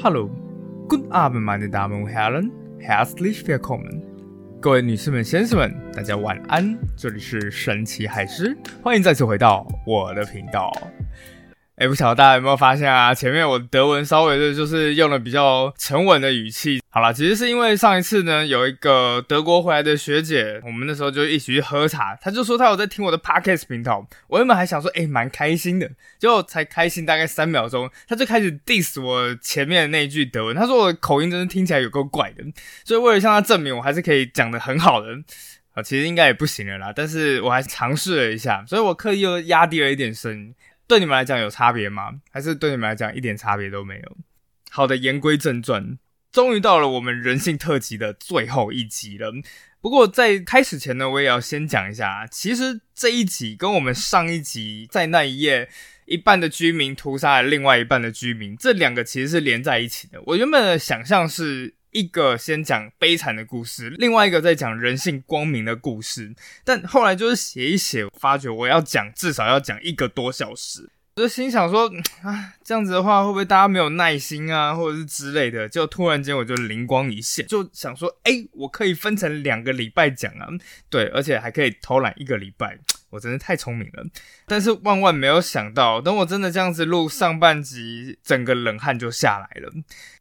Hello, good afternoon, meine Damen und Herren, herzlich willkommen。各位女士们、先生们，大家晚安。这里是神奇海狮，欢迎再次回到我的频道。哎，不晓得大家有没有发现啊？前面我德文稍微的就是用了比较沉稳的语气。好了，其实是因为上一次呢，有一个德国回来的学姐，我们那时候就一起去喝茶，她就说她有在听我的 podcast 频道。我原本还想说，哎，蛮开心的，结果才开心大概三秒钟，她就开始 diss 我前面那一句德文。她说我口音真的听起来有够怪的，所以为了向她证明我还是可以讲的很好的，啊，其实应该也不行了啦。但是我还是尝试了一下，所以我刻意又压低了一点声音。对你们来讲有差别吗？还是对你们来讲一点差别都没有？好的，言归正传，终于到了我们人性特辑的最后一集了。不过在开始前呢，我也要先讲一下，其实这一集跟我们上一集在那一页一半的居民屠杀了另外一半的居民，这两个其实是连在一起的。我原本的想象是。一个先讲悲惨的故事，另外一个在讲人性光明的故事。但后来就是写一写，发觉我要讲至少要讲一个多小时，我就心想说啊，这样子的话会不会大家没有耐心啊，或者是之类的？就突然间我就灵光一现，就想说，哎，我可以分成两个礼拜讲啊，对，而且还可以偷懒一个礼拜，我真的太聪明了。但是万万没有想到，等我真的这样子录上半集，整个冷汗就下来了。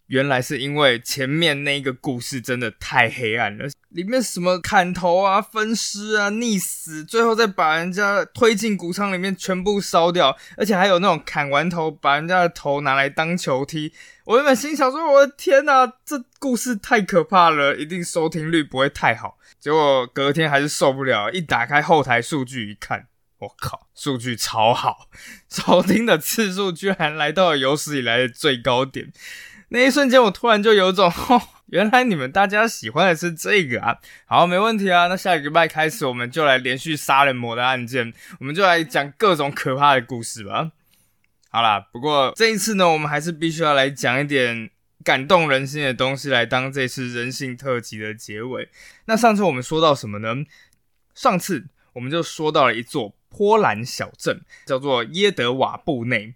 原来是因为前面那个故事真的太黑暗了，里面什么砍头啊、分尸啊、溺死，最后再把人家推进谷仓里面全部烧掉，而且还有那种砍完头把人家的头拿来当球踢。我原本心想说：“我的天哪，这故事太可怕了，一定收听率不会太好。”结果隔天还是受不了，一打开后台数据一看，我靠，数据超好，收听的次数居然来到了有史以来的最高点。那一瞬间，我突然就有种，原来你们大家喜欢的是这个啊！好，没问题啊。那下一个礼拜开始，我们就来连续杀人魔的案件，我们就来讲各种可怕的故事吧。好啦，不过这一次呢，我们还是必须要来讲一点感动人心的东西，来当这次人性特辑的结尾。那上次我们说到什么呢？上次我们就说到了一座波兰小镇，叫做耶德瓦布内。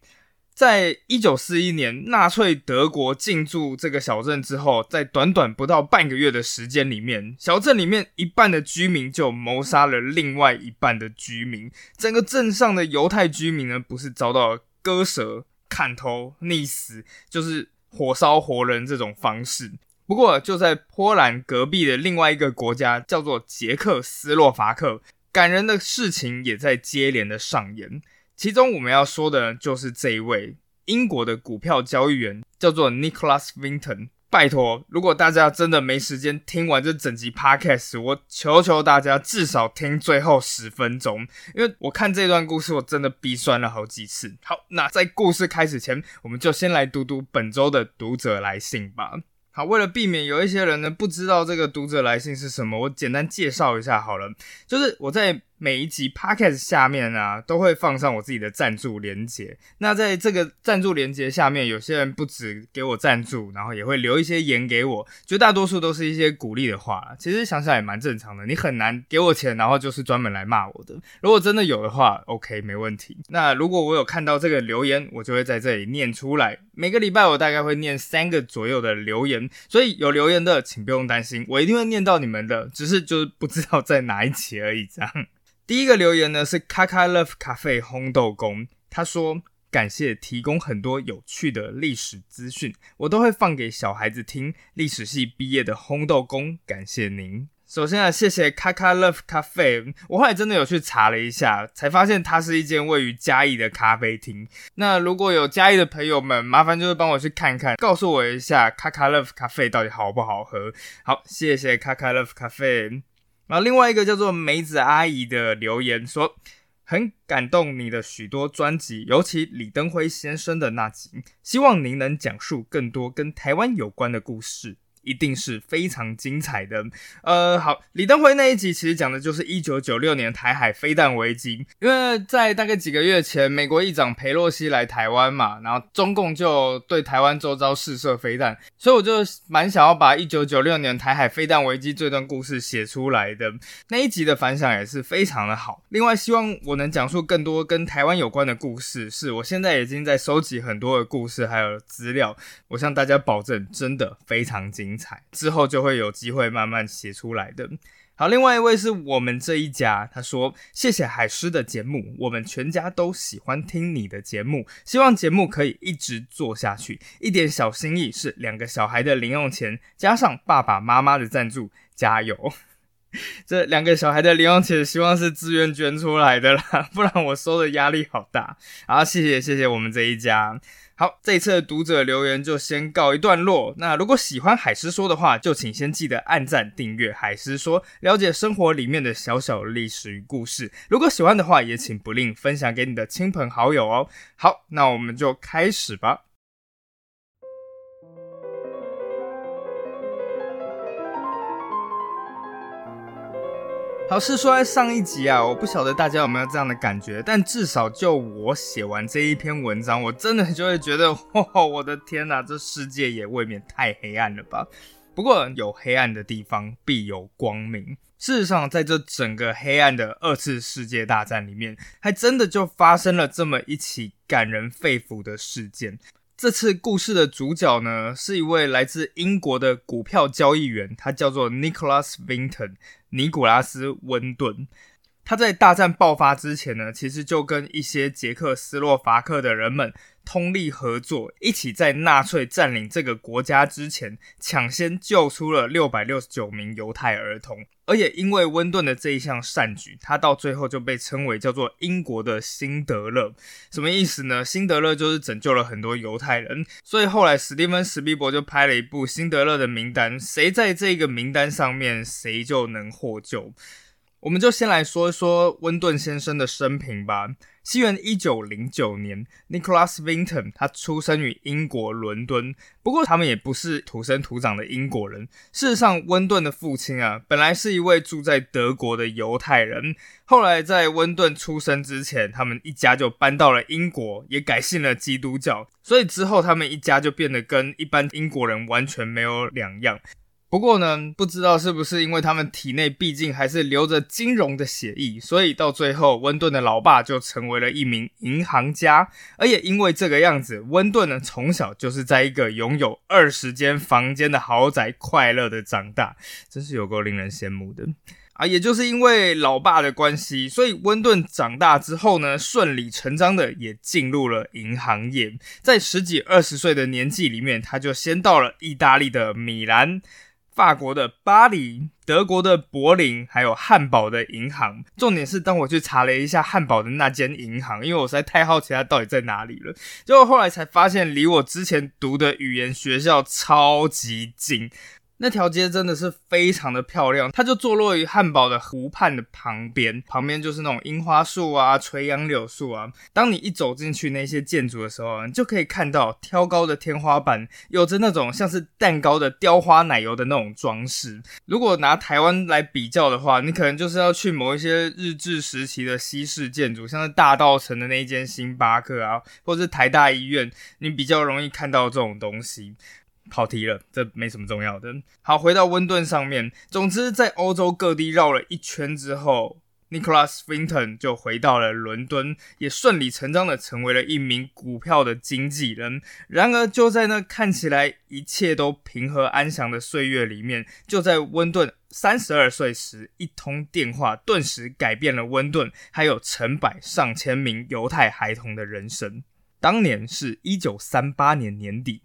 在一九四一年，纳粹德国进驻这个小镇之后，在短短不到半个月的时间里面，小镇里面一半的居民就谋杀了另外一半的居民。整个镇上的犹太居民呢，不是遭到割舌、砍头、溺死，就是火烧活人这种方式。不过，就在波兰隔壁的另外一个国家，叫做捷克斯洛伐克，感人的事情也在接连的上演。其中我们要说的就是这一位英国的股票交易员，叫做 Nicholas Vinton。拜托，如果大家真的没时间听完这整集 Podcast，我求求大家至少听最后十分钟，因为我看这段故事我真的鼻酸了好几次。好，那在故事开始前，我们就先来读读本周的读者来信吧。好，为了避免有一些人呢不知道这个读者来信是什么，我简单介绍一下好了，就是我在。每一集 podcast 下面啊，都会放上我自己的赞助连接。那在这个赞助连接下面，有些人不止给我赞助，然后也会留一些言给我，绝大多数都是一些鼓励的话。其实想想也蛮正常的，你很难给我钱，然后就是专门来骂我的。如果真的有的话，OK，没问题。那如果我有看到这个留言，我就会在这里念出来。每个礼拜我大概会念三个左右的留言，所以有留言的请不用担心，我一定会念到你们的，只是就是不知道在哪一期而已，这样。第一个留言呢是卡卡 Love 咖啡烘豆工，他说感谢提供很多有趣的历史资讯，我都会放给小孩子听。历史系毕业的烘豆工，感谢您。首先啊，谢谢卡卡 Love 咖啡，我后来真的有去查了一下，才发现它是一间位于嘉义的咖啡厅。那如果有嘉义的朋友们，麻烦就是帮我去看看，告诉我一下卡卡 Love 咖啡到底好不好喝。好，谢谢卡卡 Love 咖啡。然后另外一个叫做梅子阿姨的留言说，很感动你的许多专辑，尤其李登辉先生的那集，希望您能讲述更多跟台湾有关的故事。一定是非常精彩的。呃，好，李登辉那一集其实讲的就是一九九六年台海飞弹危机，因为在大概几个月前，美国议长佩洛西来台湾嘛，然后中共就对台湾周遭试射飞弹，所以我就蛮想要把一九九六年台海飞弹危机这段故事写出来的。那一集的反响也是非常的好。另外，希望我能讲述更多跟台湾有关的故事，是我现在已经在收集很多的故事还有资料，我向大家保证，真的非常精精彩。之后就会有机会慢慢写出来的。好，另外一位是我们这一家，他说：“谢谢海狮的节目，我们全家都喜欢听你的节目，希望节目可以一直做下去。一点小心意是两个小孩的零用钱，加上爸爸妈妈的赞助，加油！这两个小孩的零用钱，希望是自愿捐出来的啦，不然我收的压力好大。好，谢谢谢谢我们这一家。”好，这一次的读者留言就先告一段落。那如果喜欢海狮说的话，就请先记得按赞、订阅海狮说，了解生活里面的小小历史与故事。如果喜欢的话，也请不吝分享给你的亲朋好友哦。好，那我们就开始吧。好，是说在上一集啊，我不晓得大家有没有这样的感觉，但至少就我写完这一篇文章，我真的就会觉得，哇，我的天哪，这世界也未免太黑暗了吧？不过有黑暗的地方必有光明。事实上，在这整个黑暗的二次世界大战里面，还真的就发生了这么一起感人肺腑的事件。这次故事的主角呢，是一位来自英国的股票交易员，他叫做 Nicholas Vinton。尼古拉斯·温顿，他在大战爆发之前呢，其实就跟一些捷克斯洛伐克的人们通力合作，一起在纳粹占领这个国家之前，抢先救出了六百六十九名犹太儿童。而也因为温顿的这一项善举，他到最后就被称为叫做英国的辛德勒。什么意思呢？辛德勒就是拯救了很多犹太人，所以后来史蒂芬·史皮伯就拍了一部《辛德勒的名单》，谁在这个名单上面，谁就能获救。我们就先来说一说温顿先生的生平吧。西元一九零九年，Nicholas Vinton 他出生于英国伦敦。不过他们也不是土生土长的英国人。事实上，温顿的父亲啊，本来是一位住在德国的犹太人。后来在温顿出生之前，他们一家就搬到了英国，也改信了基督教。所以之后，他们一家就变得跟一般英国人完全没有两样。不过呢，不知道是不是因为他们体内毕竟还是流着金融的血液，所以到最后温顿的老爸就成为了一名银行家，而也因为这个样子，温顿呢从小就是在一个拥有二十间房间的豪宅快乐的长大，真是有够令人羡慕的啊！也就是因为老爸的关系，所以温顿长大之后呢，顺理成章的也进入了银行业，在十几二十岁的年纪里面，他就先到了意大利的米兰。法国的巴黎、德国的柏林，还有汉堡的银行。重点是，当我去查了一下汉堡的那间银行，因为我实在太好奇它到底在哪里了。结果后来才发现，离我之前读的语言学校超级近。那条街真的是非常的漂亮，它就坐落于汉堡的湖畔的旁边，旁边就是那种樱花树啊、垂杨柳树啊。当你一走进去那些建筑的时候，你就可以看到挑高的天花板，有着那种像是蛋糕的雕花奶油的那种装饰。如果拿台湾来比较的话，你可能就是要去某一些日治时期的西式建筑，像是大道城的那一间星巴克啊，或者是台大医院，你比较容易看到这种东西。跑题了，这没什么重要的。好，回到温顿上面。总之，在欧洲各地绕了一圈之后，Nicholas Vinton 就回到了伦敦，也顺理成章的成为了一名股票的经纪人。然而，就在那看起来一切都平和安详的岁月里面，就在温顿三十二岁时，一通电话顿时改变了温顿还有成百上千名犹太孩童的人生。当年是一九三八年年底。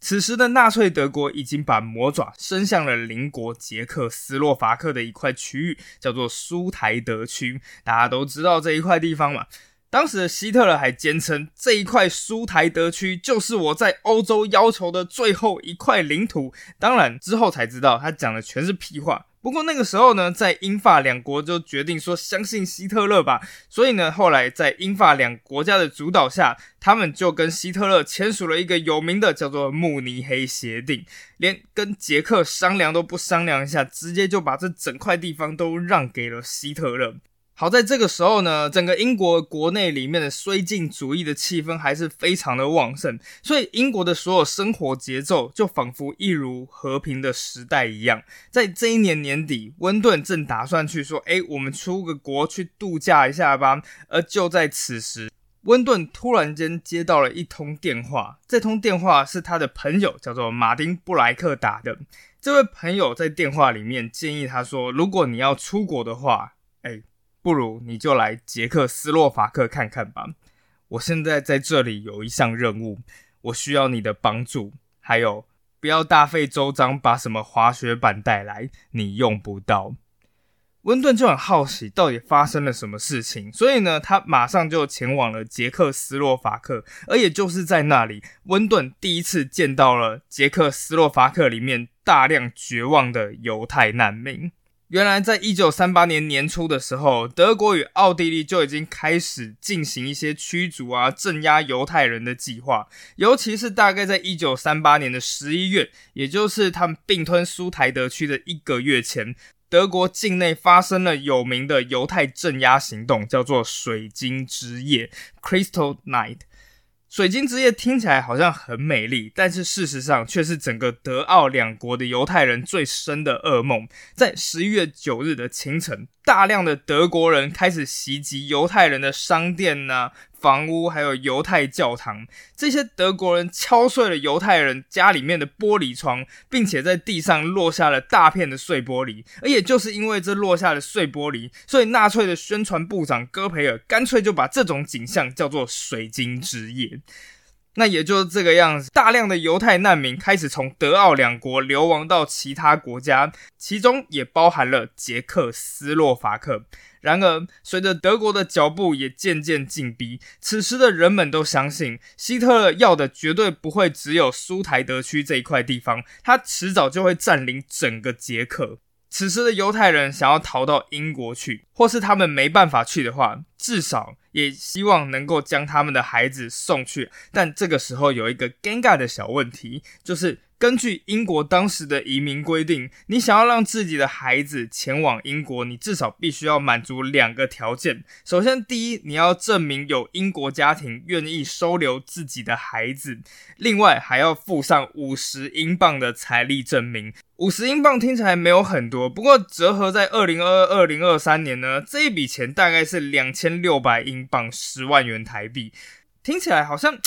此时的纳粹德国已经把魔爪伸向了邻国捷克斯洛伐克的一块区域，叫做苏台德区。大家都知道这一块地方嘛。当时的希特勒还坚称，这一块苏台德区就是我在欧洲要求的最后一块领土。当然之后才知道，他讲的全是屁话。不过那个时候呢，在英法两国就决定说相信希特勒吧，所以呢，后来在英法两国家的主导下，他们就跟希特勒签署了一个有名的叫做慕尼黑协定，连跟捷克商量都不商量一下，直接就把这整块地方都让给了希特勒。好在这个时候呢，整个英国国内里面的绥靖主义的气氛还是非常的旺盛，所以英国的所有生活节奏就仿佛一如和平的时代一样。在这一年年底，温顿正打算去说：“哎，我们出个国去度假一下吧。”而就在此时，温顿突然间接到了一通电话，这通电话是他的朋友叫做马丁布莱克打的。这位朋友在电话里面建议他说：“如果你要出国的话，”不如你就来捷克斯洛伐克看看吧。我现在在这里有一项任务，我需要你的帮助。还有，不要大费周章把什么滑雪板带来，你用不到。温顿就很好奇，到底发生了什么事情，所以呢，他马上就前往了捷克斯洛伐克。而也就是在那里，温顿第一次见到了捷克斯洛伐克里面大量绝望的犹太难民。原来，在一九三八年年初的时候，德国与奥地利就已经开始进行一些驱逐啊、镇压犹太人的计划。尤其是大概在一九三八年的十一月，也就是他们并吞苏台德区的一个月前，德国境内发生了有名的犹太镇压行动，叫做“水晶之夜 ”（Crystal Night）。水晶之夜听起来好像很美丽，但是事实上却是整个德奥两国的犹太人最深的噩梦。在十一月九日的清晨，大量的德国人开始袭击犹太人的商店呐。房屋还有犹太教堂，这些德国人敲碎了犹太人家里面的玻璃窗，并且在地上落下了大片的碎玻璃。而也就是因为这落下的碎玻璃，所以纳粹的宣传部长戈培尔干脆就把这种景象叫做“水晶之夜”。那也就是这个样子，大量的犹太难民开始从德奥两国流亡到其他国家，其中也包含了捷克斯洛伐克。然而，随着德国的脚步也渐渐紧逼，此时的人们都相信，希特勒要的绝对不会只有苏台德区这一块地方，他迟早就会占领整个捷克。此时的犹太人想要逃到英国去，或是他们没办法去的话，至少也希望能够将他们的孩子送去。但这个时候有一个尴尬的小问题，就是。根据英国当时的移民规定，你想要让自己的孩子前往英国，你至少必须要满足两个条件。首先，第一，你要证明有英国家庭愿意收留自己的孩子；另外，还要附上五十英镑的财力证明。五十英镑听起来没有很多，不过折合在二零二二、二零二三年呢，这一笔钱大概是两千六百英镑，十万元台币。听起来好像。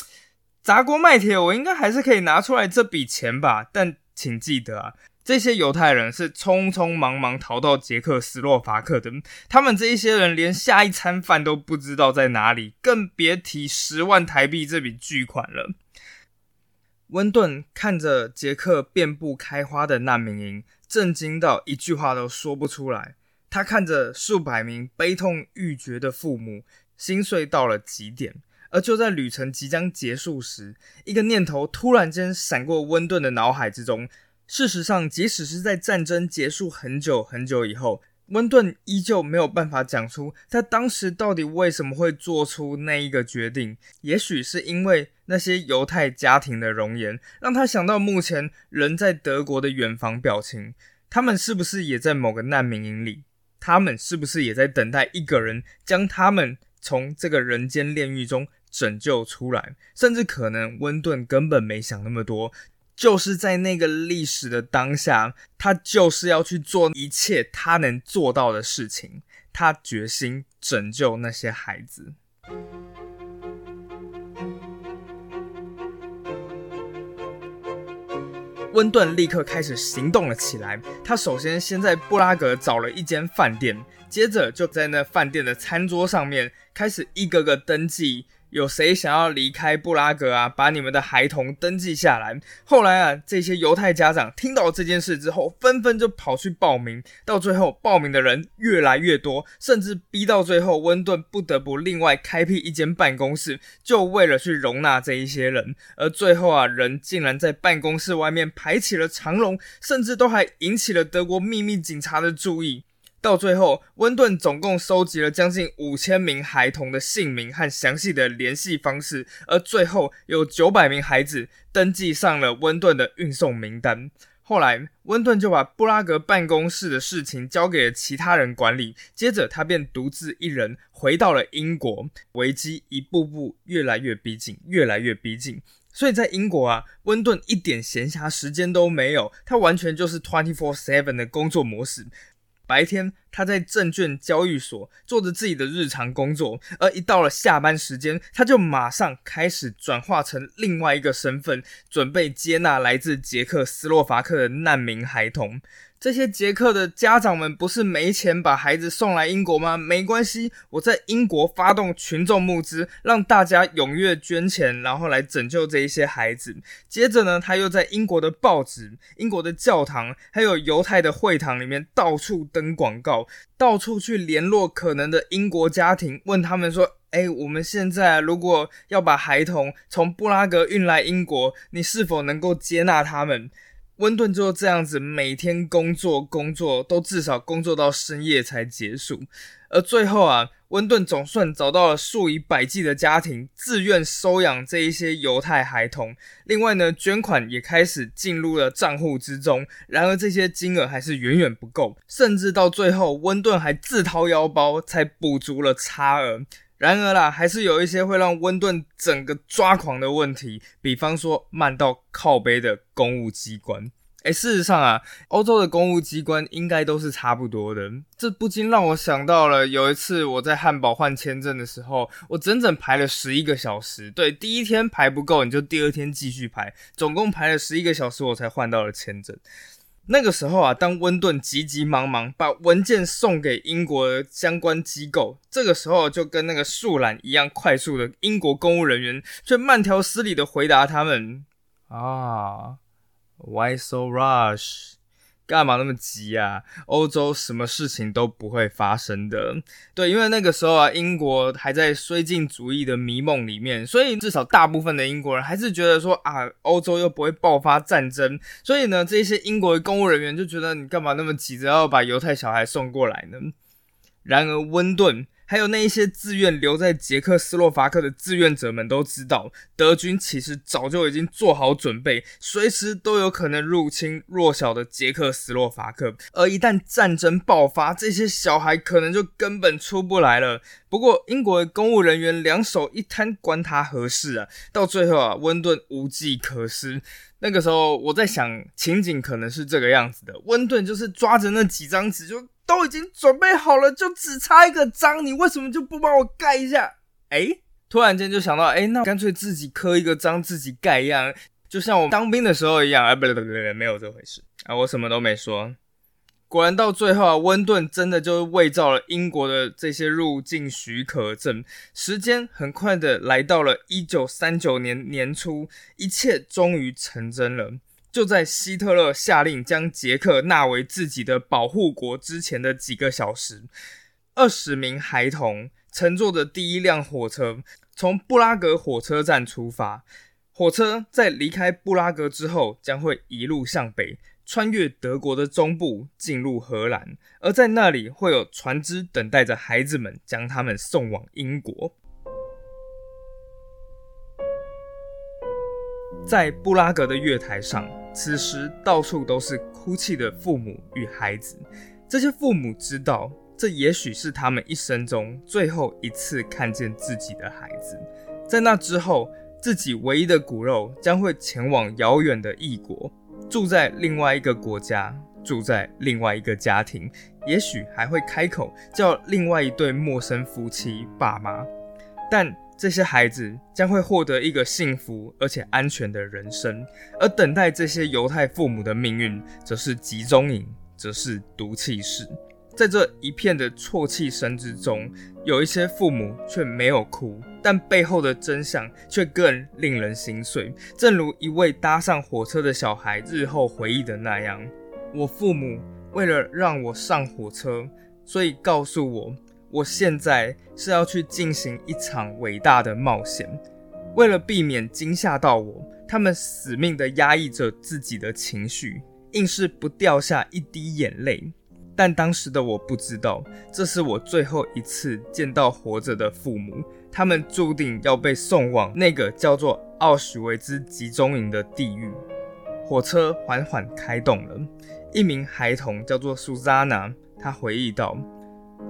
砸锅卖铁，我应该还是可以拿出来这笔钱吧。但请记得啊，这些犹太人是匆匆忙忙逃到捷克斯洛伐克的，他们这一些人连下一餐饭都不知道在哪里，更别提十万台币这笔巨款了。温顿看着捷克遍布开花的难民营，震惊到一句话都说不出来。他看着数百名悲痛欲绝的父母，心碎到了极点。而就在旅程即将结束时，一个念头突然间闪过温顿的脑海之中。事实上，即使是在战争结束很久很久以后，温顿依旧没有办法讲出他当时到底为什么会做出那一个决定。也许是因为那些犹太家庭的容颜，让他想到目前人在德国的远房表情。他们是不是也在某个难民营里？他们是不是也在等待一个人将他们从这个人间炼狱中？拯救出来，甚至可能温顿根本没想那么多，就是在那个历史的当下，他就是要去做一切他能做到的事情，他决心拯救那些孩子。温顿立刻开始行动了起来，他首先先在布拉格找了一间饭店，接着就在那饭店的餐桌上面开始一个个登记。有谁想要离开布拉格啊？把你们的孩童登记下来。后来啊，这些犹太家长听到这件事之后，纷纷就跑去报名。到最后，报名的人越来越多，甚至逼到最后，温顿不得不另外开辟一间办公室，就为了去容纳这一些人。而最后啊，人竟然在办公室外面排起了长龙，甚至都还引起了德国秘密警察的注意。到最后，温顿总共收集了将近五千名孩童的姓名和详细的联系方式，而最后有九百名孩子登记上了温顿的运送名单。后来，温顿就把布拉格办公室的事情交给了其他人管理，接着他便独自一人回到了英国。危机一步步越来越逼近，越来越逼近。所以在英国啊，温顿一点闲暇时间都没有，他完全就是 twenty four seven 的工作模式。白天，他在证券交易所做着自己的日常工作，而一到了下班时间，他就马上开始转化成另外一个身份，准备接纳来自捷克斯洛伐克的难民孩童。这些捷克的家长们不是没钱把孩子送来英国吗？没关系，我在英国发动群众募资，让大家踊跃捐钱，然后来拯救这一些孩子。接着呢，他又在英国的报纸、英国的教堂，还有犹太的会堂里面到处登广告，到处去联络可能的英国家庭，问他们说：“哎，我们现在如果要把孩童从布拉格运来英国，你是否能够接纳他们？”温顿就这样子，每天工作工作，都至少工作到深夜才结束。而最后啊，温顿总算找到了数以百计的家庭自愿收养这一些犹太孩童。另外呢，捐款也开始进入了账户之中。然而这些金额还是远远不够，甚至到最后，温顿还自掏腰包才补足了差额。然而啦，还是有一些会让温顿整个抓狂的问题，比方说慢到靠背的公务机关。哎，事实上啊，欧洲的公务机关应该都是差不多的。这不禁让我想到了有一次我在汉堡换签证的时候，我整整排了十一个小时。对，第一天排不够，你就第二天继续排，总共排了十一个小时，我才换到了签证。那个时候啊，当温顿急急忙忙把文件送给英国相关机构，这个时候就跟那个树懒一样快速的英国公务人员却慢条斯理的回答他们啊，Why so rush？干嘛那么急啊？欧洲什么事情都不会发生的。对，因为那个时候啊，英国还在绥靖主义的迷梦里面，所以至少大部分的英国人还是觉得说啊，欧洲又不会爆发战争，所以呢，这些英国的公务人员就觉得你干嘛那么急着要把犹太小孩送过来呢？然而温顿。还有那一些自愿留在捷克斯洛伐克的志愿者们都知道，德军其实早就已经做好准备，随时都有可能入侵弱小的捷克斯洛伐克。而一旦战争爆发，这些小孩可能就根本出不来了。不过，英国的公务人员两手一摊，关他何事啊？到最后啊，温顿无计可施。那个时候，我在想，情景可能是这个样子的：温顿就是抓着那几张纸就。都已经准备好了，就只差一个章，你为什么就不帮我盖一下？哎，突然间就想到，哎，那干脆自己刻一个章，自己盖一样，就像我当兵的时候一样。哎，不对不对不对，没有这回事啊，我什么都没说。果然到最后啊，温顿真的就伪造了英国的这些入境许可证。时间很快的来到了一九三九年年初，一切终于成真了。就在希特勒下令将捷克纳为自己的保护国之前的几个小时，二十名孩童乘坐的第一辆火车从布拉格火车站出发。火车在离开布拉格之后，将会一路向北，穿越德国的中部，进入荷兰，而在那里会有船只等待着孩子们，将他们送往英国。在布拉格的月台上。此时，到处都是哭泣的父母与孩子。这些父母知道，这也许是他们一生中最后一次看见自己的孩子。在那之后，自己唯一的骨肉将会前往遥远的异国，住在另外一个国家，住在另外一个家庭，也许还会开口叫另外一对陌生夫妻爸妈。但这些孩子将会获得一个幸福而且安全的人生，而等待这些犹太父母的命运，则是集中营，则是毒气室。在这一片的啜泣声之中，有一些父母却没有哭，但背后的真相却更令人心碎。正如一位搭上火车的小孩日后回忆的那样：“我父母为了让我上火车，所以告诉我，我现在是要去进行一场伟大的冒险。为了避免惊吓到我，他们死命地压抑着自己的情绪，硬是不掉下一滴眼泪。”但当时的我不知道，这是我最后一次见到活着的父母，他们注定要被送往那个叫做奥许维兹集中营的地狱。火车缓缓开动了，一名孩童叫做苏扎娜，他回忆道：“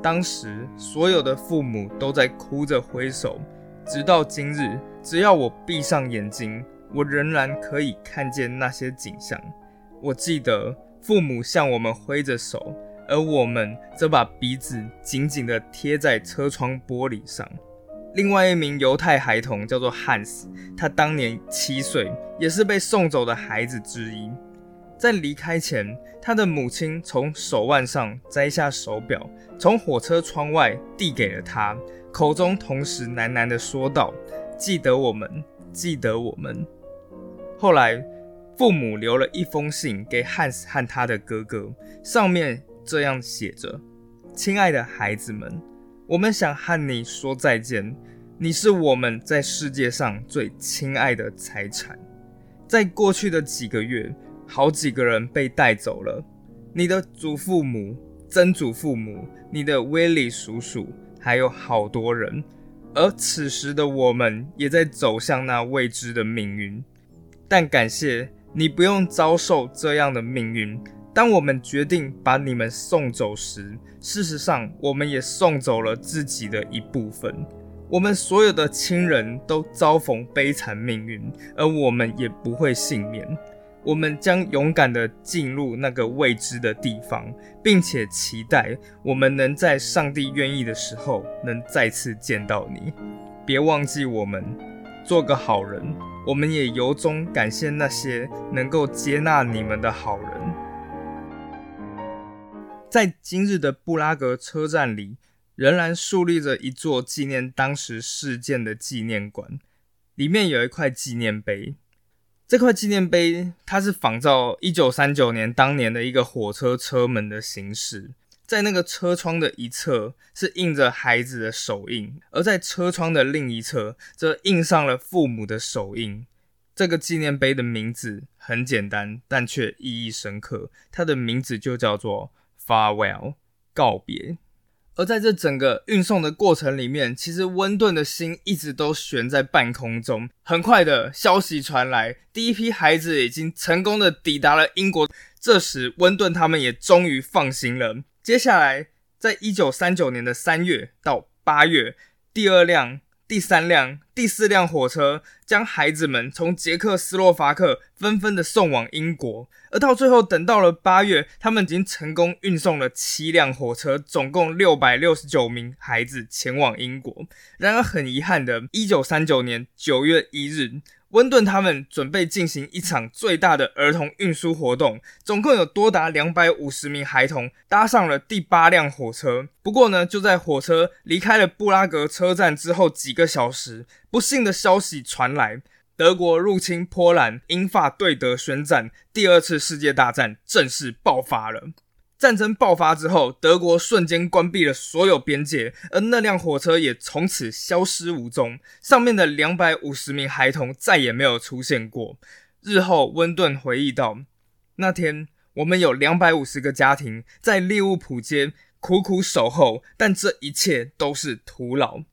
当时所有的父母都在哭着挥手，直到今日，只要我闭上眼睛，我仍然可以看见那些景象。我记得父母向我们挥着手。”而我们则把鼻子紧紧地贴在车窗玻璃上。另外一名犹太孩童叫做汉斯，他当年七岁，也是被送走的孩子之一。在离开前，他的母亲从手腕上摘下手表，从火车窗外递给了他，口中同时喃喃地说道：“记得我们，记得我们。”后来，父母留了一封信给汉斯和他的哥哥，上面。这样写着：“亲爱的孩子们，我们想和你说再见。你是我们在世界上最亲爱的财产。在过去的几个月，好几个人被带走了。你的祖父母、曾祖父母、你的威利叔叔，还有好多人。而此时的我们，也在走向那未知的命运。但感谢你，不用遭受这样的命运。”当我们决定把你们送走时，事实上，我们也送走了自己的一部分。我们所有的亲人都遭逢悲惨命运，而我们也不会幸免。我们将勇敢地进入那个未知的地方，并且期待我们能在上帝愿意的时候能再次见到你。别忘记我们，做个好人。我们也由衷感谢那些能够接纳你们的好人。在今日的布拉格车站里，仍然竖立着一座纪念当时事件的纪念馆，里面有一块纪念碑。这块纪念碑它是仿照一九三九年当年的一个火车车门的形式，在那个车窗的一侧是印着孩子的手印，而在车窗的另一侧则印上了父母的手印。这个纪念碑的名字很简单，但却意义深刻，它的名字就叫做。Farewell，告别。而在这整个运送的过程里面，其实温顿的心一直都悬在半空中。很快的消息传来，第一批孩子已经成功的抵达了英国。这时，温顿他们也终于放心了。接下来，在一九三九年的三月到八月，第二辆。第三辆、第四辆火车将孩子们从捷克斯洛伐克纷纷的送往英国，而到最后，等到了八月，他们已经成功运送了七辆火车，总共六百六十九名孩子前往英国。然而，很遗憾的，一九三九年九月一日。温顿他们准备进行一场最大的儿童运输活动，总共有多达两百五十名孩童搭上了第八辆火车。不过呢，就在火车离开了布拉格车站之后几个小时，不幸的消息传来：德国入侵波兰，英法对德宣战，第二次世界大战正式爆发了。战争爆发之后，德国瞬间关闭了所有边界，而那辆火车也从此消失无踪。上面的两百五十名孩童再也没有出现过。日后，温顿回忆道：“那天，我们有两百五十个家庭在利物浦街苦苦守候，但这一切都是徒劳。”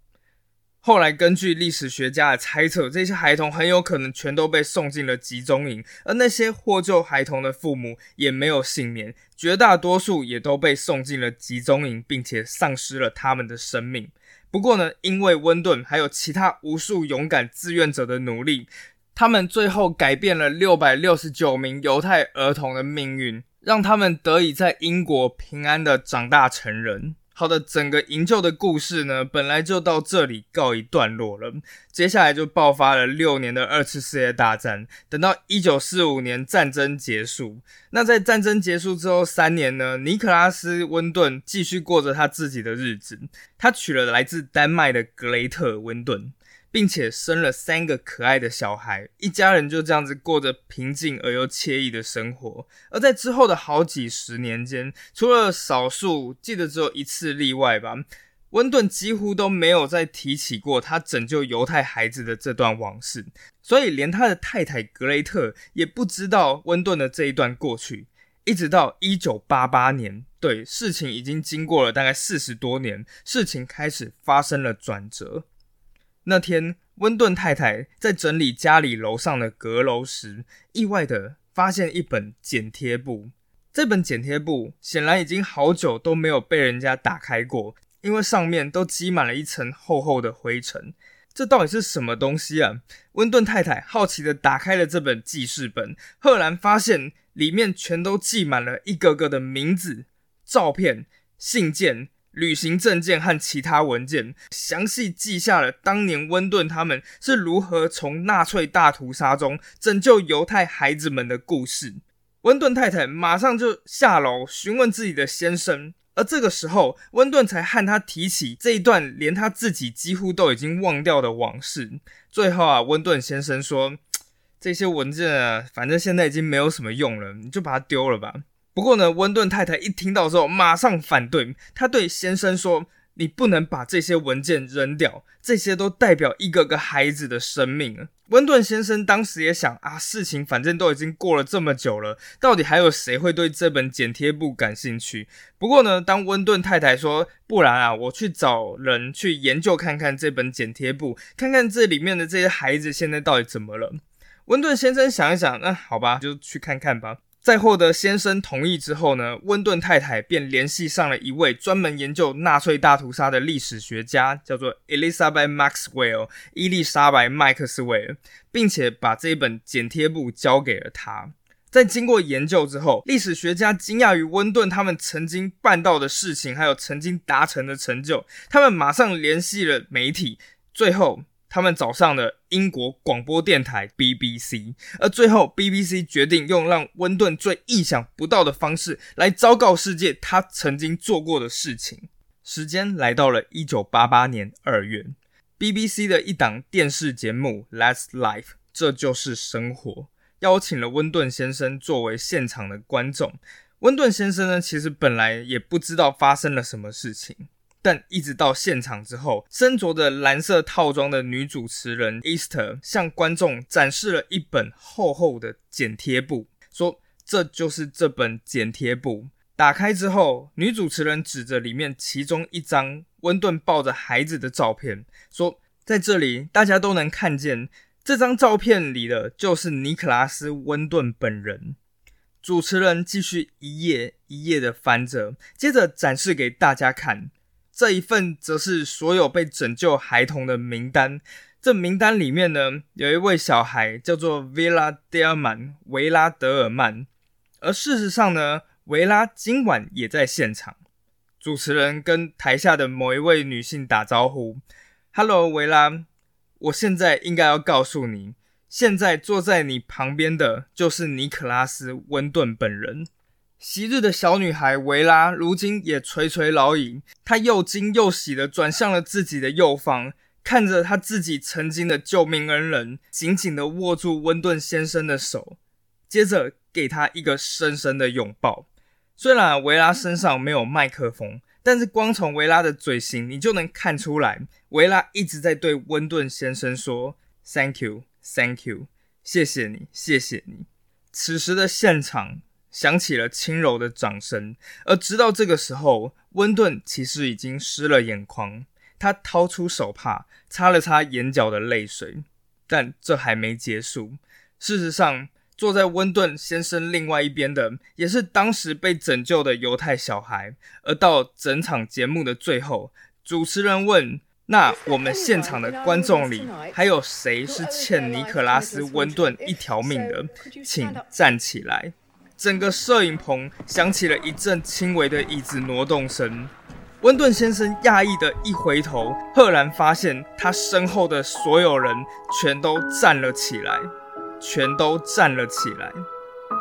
后来，根据历史学家的猜测，这些孩童很有可能全都被送进了集中营，而那些获救孩童的父母也没有幸免，绝大多数也都被送进了集中营，并且丧失了他们的生命。不过呢，因为温顿还有其他无数勇敢志愿者的努力，他们最后改变了六百六十九名犹太儿童的命运，让他们得以在英国平安的长大成人。好的，整个营救的故事呢，本来就到这里告一段落了。接下来就爆发了六年的二次世界大战。等到一九四五年战争结束，那在战争结束之后三年呢，尼克拉斯温顿继续过着他自己的日子。他娶了来自丹麦的格雷特温顿。并且生了三个可爱的小孩，一家人就这样子过着平静而又惬意的生活。而在之后的好几十年间，除了少数记得只有一次例外吧，温顿几乎都没有再提起过他拯救犹太孩子的这段往事。所以，连他的太太格雷特也不知道温顿的这一段过去。一直到一九八八年，对事情已经经过了大概四十多年，事情开始发生了转折。那天，温顿太太在整理家里楼上的阁楼时，意外的发现一本剪贴簿。这本剪贴簿显然已经好久都没有被人家打开过，因为上面都积满了一层厚厚的灰尘。这到底是什么东西啊？温顿太太好奇的打开了这本记事本，赫然发现里面全都记满了一个个的名字、照片、信件。旅行证件和其他文件，详细记下了当年温顿他们是如何从纳粹大屠杀中拯救犹太孩子们的故事。温顿太太马上就下楼询问自己的先生，而这个时候，温顿才和他提起这一段连他自己几乎都已经忘掉的往事。最后啊，温顿先生说：“这些文件啊，反正现在已经没有什么用了，你就把它丢了吧。”不过呢，温顿太太一听到之后，马上反对。她对先生说：“你不能把这些文件扔掉，这些都代表一个个孩子的生命。”温顿先生当时也想啊，事情反正都已经过了这么久了，到底还有谁会对这本剪贴簿感兴趣？不过呢，当温顿太太说：“不然啊，我去找人去研究看看这本剪贴簿，看看这里面的这些孩子现在到底怎么了。”温顿先生想一想，那好吧，就去看看吧。在获得先生同意之后呢，温顿太太便联系上了一位专门研究纳粹大屠杀的历史学家，叫做 Elizabeth Maxwell（ 伊丽莎白·麦克斯韦尔），并且把这一本剪贴簿交给了他。在经过研究之后，历史学家惊讶于温顿他们曾经办到的事情，还有曾经达成的成就，他们马上联系了媒体，最后。他们找上了英国广播电台 BBC，而最后 BBC 决定用让温顿最意想不到的方式来昭告世界他曾经做过的事情。时间来到了一九八八年二月，BBC 的一档电视节目《Last Life》这就是生活，邀请了温顿先生作为现场的观众。温顿先生呢，其实本来也不知道发生了什么事情。但一直到现场之后，身着的蓝色套装的女主持人 Easter 向观众展示了一本厚厚的剪贴簿，说：“这就是这本剪贴簿。”打开之后，女主持人指着里面其中一张温顿抱着孩子的照片，说：“在这里，大家都能看见这张照片里的就是尼克拉斯·温顿本人。”主持人继续一页一页的翻着，接着展示给大家看。这一份则是所有被拯救孩童的名单。这名单里面呢，有一位小孩叫做维拉德尔曼，维拉德尔曼。而事实上呢，维拉今晚也在现场。主持人跟台下的某一位女性打招呼：“Hello，维拉，我现在应该要告诉你，现在坐在你旁边的就是尼克拉斯·温顿本人。”昔日的小女孩维拉，如今也垂垂老矣。她又惊又喜地转向了自己的右方，看着她自己曾经的救命恩人，紧紧地握住温顿先生的手，接着给他一个深深的拥抱。虽然维拉身上没有麦克风，但是光从维拉的嘴型，你就能看出来，维拉一直在对温顿先生说：“Thank you, thank you，谢谢你，谢谢你。”此时的现场。响起了轻柔的掌声，而直到这个时候，温顿其实已经湿了眼眶。他掏出手帕，擦了擦眼角的泪水。但这还没结束。事实上，坐在温顿先生另外一边的，也是当时被拯救的犹太小孩。而到整场节目的最后，主持人问：“那我们现场的观众里，还有谁是欠尼可拉斯·温顿一条命的？请站起来。”整个摄影棚响起了一阵轻微的椅子挪动声，温顿先生讶异的一回头，赫然发现他身后的所有人全都站了起来，全都站了起来。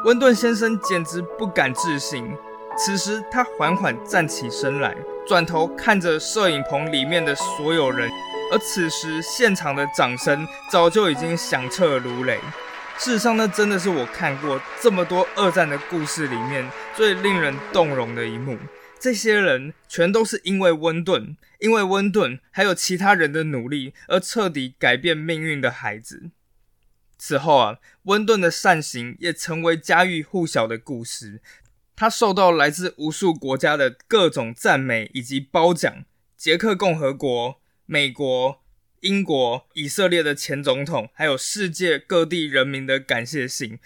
温顿先生简直不敢置信。此时，他缓缓站起身来，转头看着摄影棚里面的所有人，而此时现场的掌声早就已经响彻如雷。事实上，那真的是我看过这么多二战的故事里面最令人动容的一幕。这些人全都是因为温顿，因为温顿还有其他人的努力而彻底改变命运的孩子。此后啊，温顿的善行也成为家喻户晓的故事。他受到来自无数国家的各种赞美以及褒奖，捷克共和国、美国、英国、以色列的前总统，还有世界各地人民的感谢信。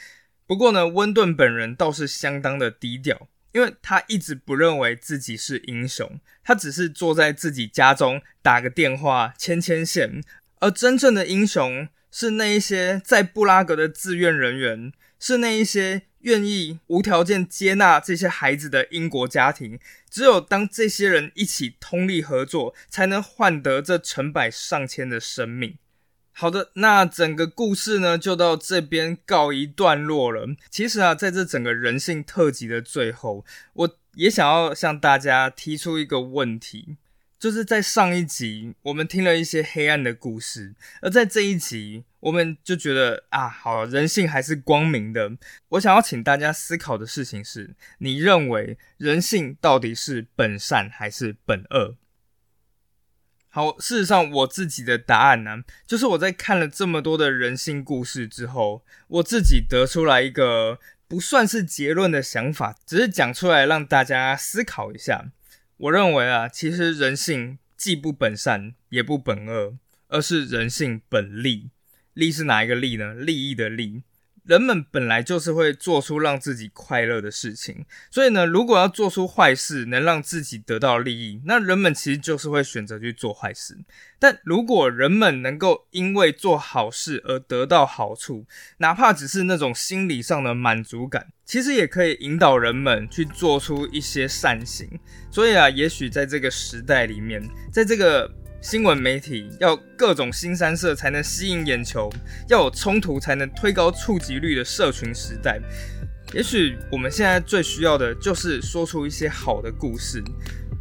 不过呢，温顿本人倒是相当的低调。因为他一直不认为自己是英雄，他只是坐在自己家中打个电话牵牵线，而真正的英雄是那一些在布拉格的志愿人员，是那一些愿意无条件接纳这些孩子的英国家庭。只有当这些人一起通力合作，才能换得这成百上千的生命。好的，那整个故事呢，就到这边告一段落了。其实啊，在这整个人性特辑的最后，我也想要向大家提出一个问题，就是在上一集我们听了一些黑暗的故事，而在这一集，我们就觉得啊，好，人性还是光明的。我想要请大家思考的事情是，你认为人性到底是本善还是本恶？好，事实上，我自己的答案呢，就是我在看了这么多的人性故事之后，我自己得出来一个不算是结论的想法，只是讲出来让大家思考一下。我认为啊，其实人性既不本善，也不本恶，而是人性本利。利是哪一个利呢？利益的利。人们本来就是会做出让自己快乐的事情，所以呢，如果要做出坏事能让自己得到利益，那人们其实就是会选择去做坏事。但如果人们能够因为做好事而得到好处，哪怕只是那种心理上的满足感，其实也可以引导人们去做出一些善行。所以啊，也许在这个时代里面，在这个。新闻媒体要各种新三色才能吸引眼球，要有冲突才能推高触及率的社群时代，也许我们现在最需要的就是说出一些好的故事，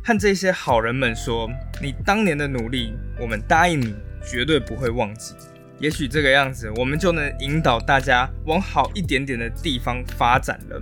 和这些好人们说，你当年的努力，我们答应你绝对不会忘记。也许这个样子，我们就能引导大家往好一点点的地方发展了。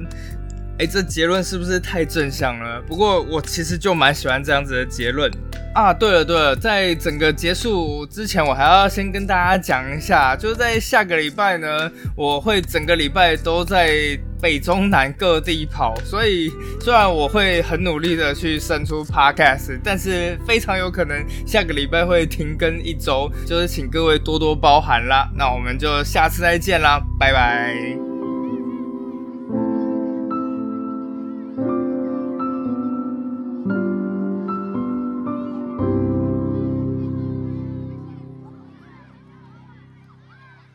哎，这结论是不是太正向了？不过我其实就蛮喜欢这样子的结论。啊，对了对了，在整个结束之前，我还要先跟大家讲一下，就是在下个礼拜呢，我会整个礼拜都在北中南各地跑，所以虽然我会很努力的去生出 podcast，但是非常有可能下个礼拜会停更一周，就是请各位多多包涵啦。那我们就下次再见啦，拜拜。